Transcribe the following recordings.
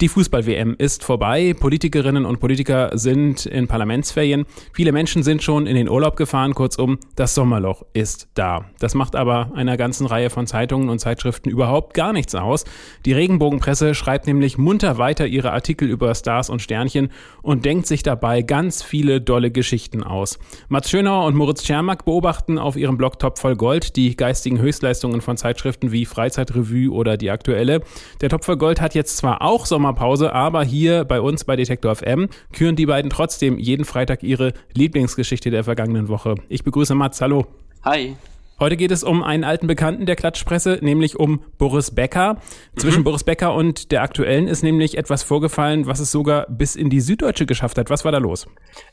Die Fußball-WM ist vorbei. Politikerinnen und Politiker sind in Parlamentsferien. Viele Menschen sind schon in den Urlaub gefahren. Kurzum, das Sommerloch ist da. Das macht aber einer ganzen Reihe von Zeitungen und Zeitschriften überhaupt gar nichts aus. Die Regenbogenpresse schreibt nämlich munter weiter ihre Artikel über Stars und Sternchen und denkt sich dabei ganz viele dolle Geschichten aus. Mats Schönauer und Moritz Schermack beobachten auf ihrem Blog Top voll Gold die geistigen Höchstleistungen von Zeitschriften wie Freizeitrevue oder die aktuelle. Der Top voll Gold hat jetzt zwar auch Sommer Sommerpause, aber hier bei uns bei Detektor FM küren die beiden trotzdem jeden Freitag ihre Lieblingsgeschichte der vergangenen Woche. Ich begrüße Mats, hallo. Hi. Heute geht es um einen alten Bekannten der Klatschpresse, nämlich um Boris Becker. Zwischen mhm. Boris Becker und der aktuellen ist nämlich etwas vorgefallen, was es sogar bis in die Süddeutsche geschafft hat. Was war da los?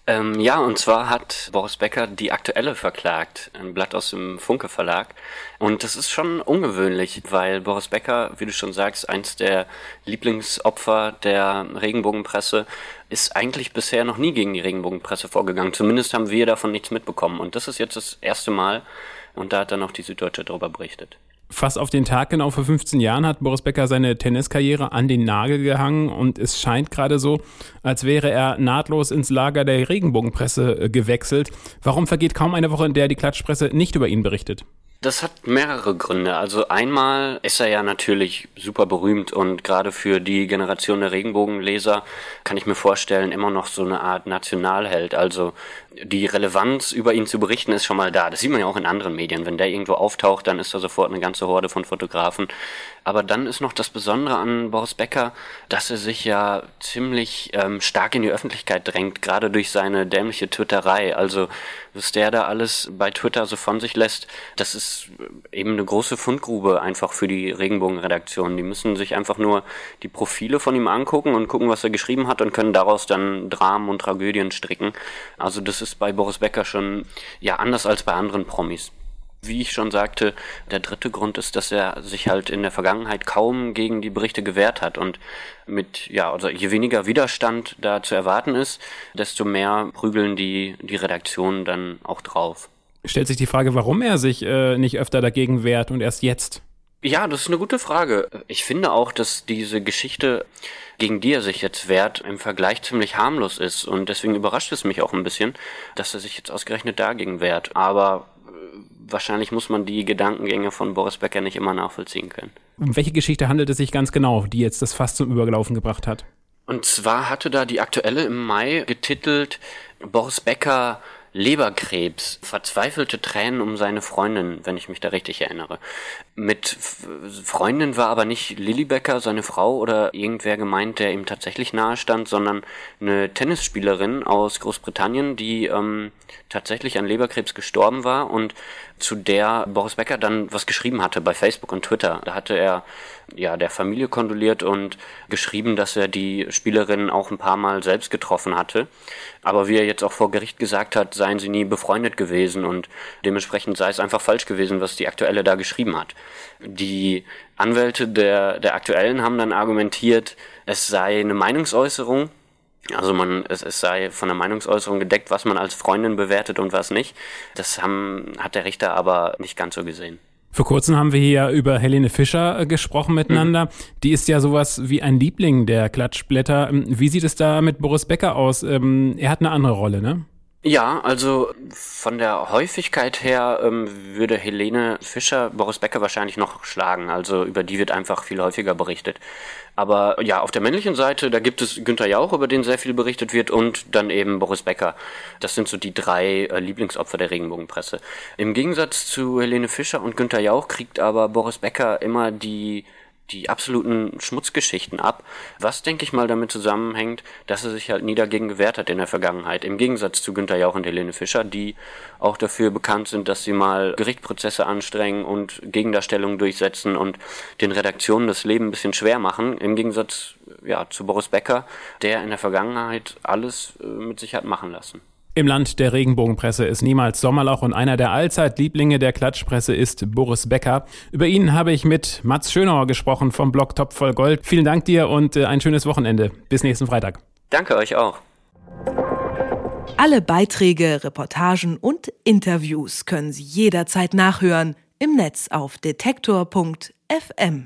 Ähm, ja, und zwar hat Boris Becker die aktuelle verklagt, ein Blatt aus dem Funke Verlag. Und das ist schon ungewöhnlich, weil Boris Becker, wie du schon sagst, eins der Lieblingsopfer der Regenbogenpresse, ist eigentlich bisher noch nie gegen die Regenbogenpresse vorgegangen. Zumindest haben wir davon nichts mitbekommen. Und das ist jetzt das erste Mal, und da hat dann auch die Süddeutsche darüber berichtet. Fast auf den Tag genau vor 15 Jahren hat Boris Becker seine Tenniskarriere an den Nagel gehangen und es scheint gerade so, als wäre er nahtlos ins Lager der Regenbogenpresse äh, gewechselt. Warum vergeht kaum eine Woche, in der die Klatschpresse nicht über ihn berichtet? Das hat mehrere Gründe. Also einmal ist er ja natürlich super berühmt und gerade für die Generation der Regenbogenleser kann ich mir vorstellen, immer noch so eine Art Nationalheld. Also die Relevanz über ihn zu berichten ist schon mal da. Das sieht man ja auch in anderen Medien. Wenn der irgendwo auftaucht, dann ist da sofort eine ganze Horde von Fotografen. Aber dann ist noch das Besondere an Boris Becker, dass er sich ja ziemlich ähm, stark in die Öffentlichkeit drängt, gerade durch seine dämliche Twitterei. Also was der da alles bei Twitter so von sich lässt, das ist eben eine große Fundgrube einfach für die Regenbogenredaktion. Die müssen sich einfach nur die Profile von ihm angucken und gucken, was er geschrieben hat und können daraus dann Dramen und Tragödien stricken. Also das ist bei Boris Becker schon ja anders als bei anderen Promis. Wie ich schon sagte, der dritte Grund ist, dass er sich halt in der Vergangenheit kaum gegen die Berichte gewehrt hat und mit, ja, also je weniger Widerstand da zu erwarten ist, desto mehr prügeln die, die Redaktionen dann auch drauf. Stellt sich die Frage, warum er sich äh, nicht öfter dagegen wehrt und erst jetzt? Ja, das ist eine gute Frage. Ich finde auch, dass diese Geschichte, gegen die er sich jetzt wehrt, im Vergleich ziemlich harmlos ist. Und deswegen überrascht es mich auch ein bisschen, dass er sich jetzt ausgerechnet dagegen wehrt. Aber äh, wahrscheinlich muss man die Gedankengänge von Boris Becker nicht immer nachvollziehen können. Um welche Geschichte handelt es sich ganz genau, die jetzt das Fass zum Übergelaufen gebracht hat? Und zwar hatte da die aktuelle im Mai getitelt Boris Becker Leberkrebs, verzweifelte Tränen um seine Freundin, wenn ich mich da richtig erinnere. Mit Freundin war aber nicht Lilly Becker, seine Frau oder irgendwer gemeint, der ihm tatsächlich nahe stand, sondern eine Tennisspielerin aus Großbritannien, die ähm, tatsächlich an Leberkrebs gestorben war und zu der Boris Becker dann was geschrieben hatte bei Facebook und Twitter. Da hatte er ja der Familie kondoliert und geschrieben, dass er die Spielerin auch ein paar Mal selbst getroffen hatte. Aber wie er jetzt auch vor Gericht gesagt hat, seien sie nie befreundet gewesen und dementsprechend sei es einfach falsch gewesen, was die Aktuelle da geschrieben hat. Die Anwälte der, der Aktuellen haben dann argumentiert, es sei eine Meinungsäußerung also man, es, es sei von der Meinungsäußerung gedeckt, was man als Freundin bewertet und was nicht. Das haben, hat der Richter aber nicht ganz so gesehen. Vor kurzem haben wir hier über Helene Fischer äh, gesprochen miteinander. Mhm. Die ist ja sowas wie ein Liebling der Klatschblätter. Wie sieht es da mit Boris Becker aus? Ähm, er hat eine andere Rolle, ne? Ja, also von der Häufigkeit her ähm, würde Helene Fischer Boris Becker wahrscheinlich noch schlagen. Also über die wird einfach viel häufiger berichtet. Aber ja, auf der männlichen Seite, da gibt es Günther Jauch, über den sehr viel berichtet wird, und dann eben Boris Becker. Das sind so die drei äh, Lieblingsopfer der Regenbogenpresse. Im Gegensatz zu Helene Fischer und Günther Jauch kriegt aber Boris Becker immer die die absoluten Schmutzgeschichten ab, was denke ich mal damit zusammenhängt, dass er sich halt nie dagegen gewehrt hat in der Vergangenheit, im Gegensatz zu Günther Jauch und Helene Fischer, die auch dafür bekannt sind, dass sie mal Gerichtsprozesse anstrengen und Gegendarstellungen durchsetzen und den Redaktionen das Leben ein bisschen schwer machen, im Gegensatz ja, zu Boris Becker, der in der Vergangenheit alles äh, mit sich hat machen lassen. Im Land der Regenbogenpresse ist niemals Sommerloch und einer der Allzeitlieblinge der Klatschpresse ist Boris Becker. Über ihn habe ich mit Mats Schönauer gesprochen vom Blog Top voll Gold. Vielen Dank dir und äh, ein schönes Wochenende. Bis nächsten Freitag. Danke euch auch. Alle Beiträge, Reportagen und Interviews können Sie jederzeit nachhören im Netz auf detektor.fm.